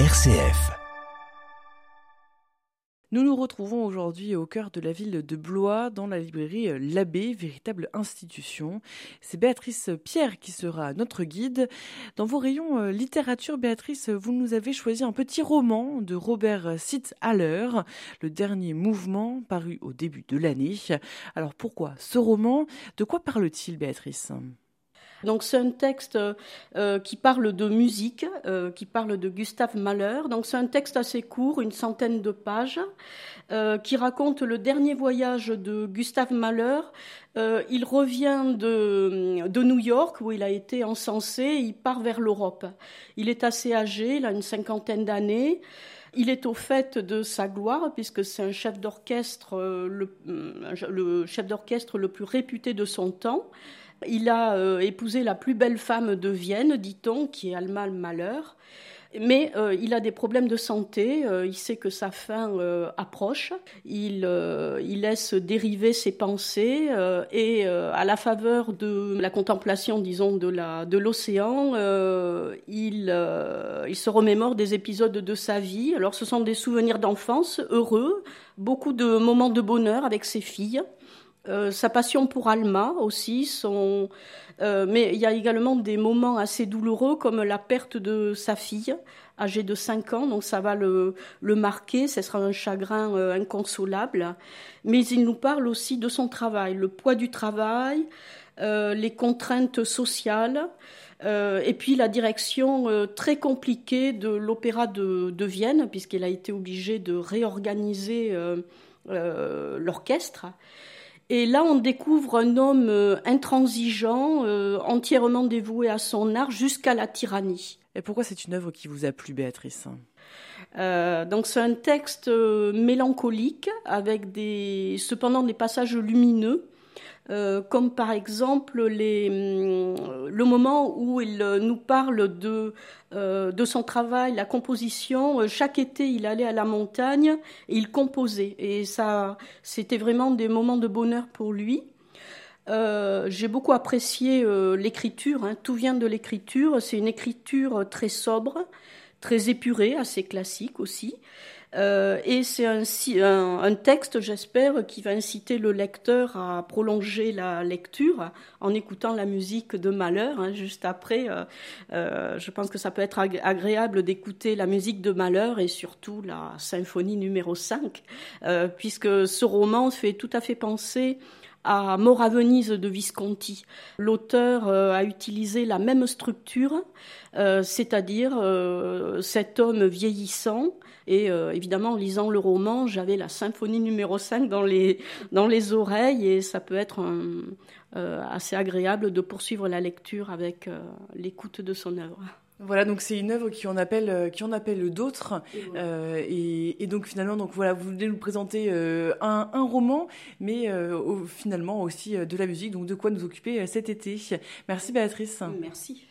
RCF. Nous nous retrouvons aujourd'hui au cœur de la ville de Blois, dans la librairie L'Abbé, véritable institution. C'est Béatrice Pierre qui sera notre guide. Dans vos rayons euh, littérature, Béatrice, vous nous avez choisi un petit roman de Robert Sitt Haller, le dernier mouvement paru au début de l'année. Alors pourquoi ce roman? De quoi parle-t-il, Béatrice? Donc c'est un texte euh, qui parle de musique, euh, qui parle de Gustave Mahler. Donc c'est un texte assez court, une centaine de pages, euh, qui raconte le dernier voyage de Gustave Mahler. il revient de, de, New York où il a été encensé, il part vers l'Europe. Il est assez âgé, il a une cinquantaine d'années. Il est au fait de sa gloire puisque c'est un chef d'orchestre, le chef d'orchestre le plus réputé de son temps. Il a euh, épousé la plus belle femme de Vienne, dit-on, qui est Alma Malheur. Mais euh, il a des problèmes de santé, euh, il sait que sa fin approche, il, laisse dériver ses pensées et à la faveur de la contemplation, disons, de l'océan, il, il se remémore des épisodes de sa vie. Alors ce sont des souvenirs d'enfance heureux, beaucoup de moments de bonheur avec ses filles. Euh, sa passion pour Alma aussi, son, euh, mais il y a également des moments assez douloureux comme la perte de sa fille, âgée de 5 ans, donc ça va le, le marquer, ce sera un chagrin euh, inconsolable. Mais il nous parle aussi de son travail, le poids du travail, les contraintes sociales, et puis la direction très compliquée de l'opéra de, de, Vienne, puisqu'il a été obligé de réorganiser l'orchestre. Et là, on découvre un homme euh, intransigeant, euh, entièrement dévoué à son art jusqu'à la tyrannie. Et pourquoi c'est une œuvre qui vous a plu, Béatrice? Euh, donc c'est un texte mélancolique avec des, cependant des passages lumineux. Euh, comme par exemple hum, le moment où il nous parle de, euh, de son travail, la composition. Chaque été, il allait à la montagne et il composait. Et ça, c'était vraiment des moments de bonheur pour lui. Euh, j'ai beaucoup apprécié l'écriture, hein. tout vient de l'écriture, c'est une écriture très sobre, très épurée, assez classique aussi. Euh, et c'est un, un, texte, j'espère, qui va inciter le lecteur à prolonger la lecture en écoutant la musique de Malheur. Hein, juste après, euh, euh, je pense que ça peut être agréable d'écouter la musique de Malheur et surtout la symphonie numéro 5, puisque ce roman fait tout à fait penser à Mort Venise de Visconti. L'auteur a utilisé la même structure, c'est-à-dire cet homme vieillissant et euh, évidemment, en lisant le roman, j'avais la symphonie numéro 5 dans les, dans les oreilles et ça peut être euh, assez agréable de poursuivre la lecture avec euh, l'écoute de son œuvre. Voilà, donc c'est une œuvre qui en appelle, qui en appelle d'autres, et, et, donc finalement, donc voilà, vous venez nous présenter un, un, roman, mais finalement aussi de la musique, donc de quoi nous occuper cet été. Merci Béatrice. Merci.